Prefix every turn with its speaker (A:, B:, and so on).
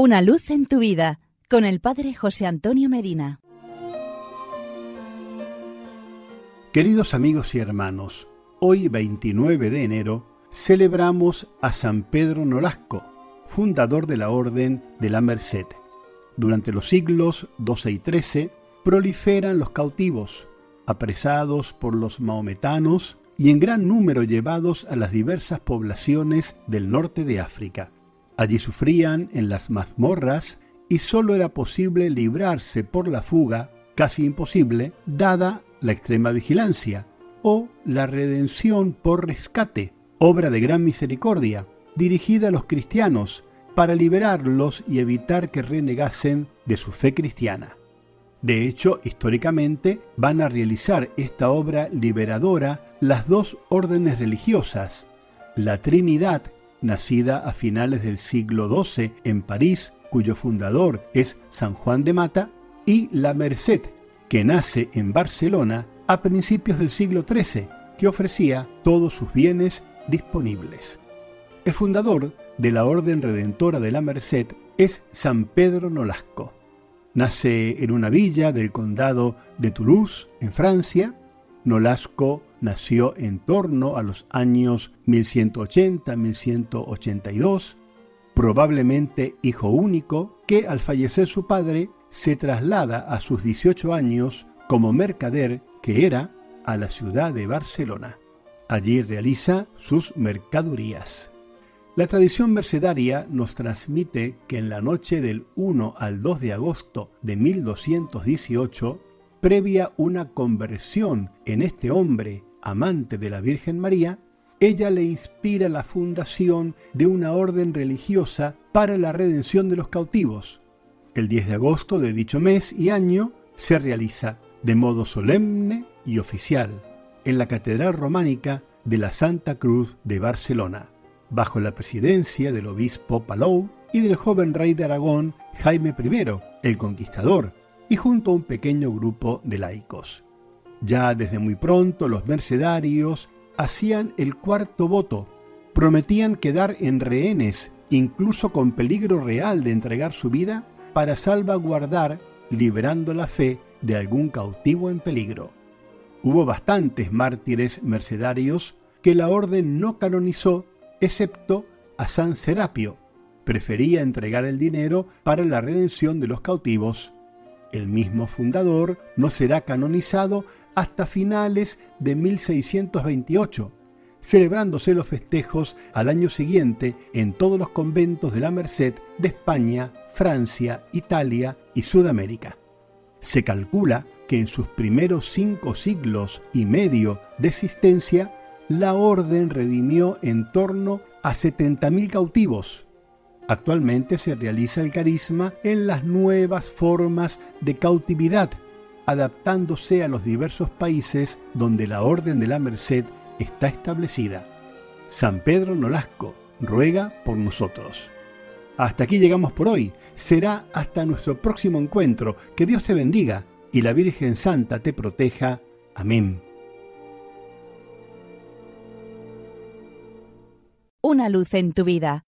A: Una luz en tu vida con el Padre José Antonio Medina.
B: Queridos amigos y hermanos, hoy 29 de enero celebramos a San Pedro Nolasco, fundador de la Orden de la Merced. Durante los siglos XII y XIII proliferan los cautivos, apresados por los maometanos y en gran número llevados a las diversas poblaciones del norte de África. Allí sufrían en las mazmorras y sólo era posible librarse por la fuga, casi imposible, dada la extrema vigilancia, o la redención por rescate, obra de gran misericordia, dirigida a los cristianos para liberarlos y evitar que renegasen de su fe cristiana. De hecho, históricamente van a realizar esta obra liberadora las dos órdenes religiosas, la Trinidad nacida a finales del siglo XII en París, cuyo fundador es San Juan de Mata, y la Merced, que nace en Barcelona a principios del siglo XIII, que ofrecía todos sus bienes disponibles. El fundador de la Orden Redentora de la Merced es San Pedro Nolasco. Nace en una villa del condado de Toulouse, en Francia. Nolasco nació en torno a los años 1180-1182, probablemente hijo único, que al fallecer su padre se traslada a sus 18 años como mercader que era a la ciudad de Barcelona. Allí realiza sus mercadurías. La tradición mercedaria nos transmite que en la noche del 1 al 2 de agosto de 1218, previa una conversión en este hombre amante de la Virgen María, ella le inspira la fundación de una orden religiosa para la redención de los cautivos. El 10 de agosto de dicho mes y año se realiza de modo solemne y oficial en la Catedral Románica de la Santa Cruz de Barcelona, bajo la presidencia del obispo Palou y del joven rey de Aragón Jaime I, el Conquistador, y junto a un pequeño grupo de laicos. Ya desde muy pronto los mercedarios hacían el cuarto voto, prometían quedar en rehenes, incluso con peligro real de entregar su vida, para salvaguardar, liberando la fe de algún cautivo en peligro. Hubo bastantes mártires mercedarios que la orden no canonizó, excepto a San Serapio. Prefería entregar el dinero para la redención de los cautivos. El mismo fundador no será canonizado hasta finales de 1628, celebrándose los festejos al año siguiente en todos los conventos de la Merced de España, Francia, Italia y Sudamérica. Se calcula que en sus primeros cinco siglos y medio de existencia, la orden redimió en torno a 70.000 cautivos. Actualmente se realiza el carisma en las nuevas formas de cautividad adaptándose a los diversos países donde la Orden de la Merced está establecida. San Pedro Nolasco ruega por nosotros. Hasta aquí llegamos por hoy. Será hasta nuestro próximo encuentro. Que Dios te bendiga y la Virgen Santa te proteja. Amén.
A: Una luz en tu vida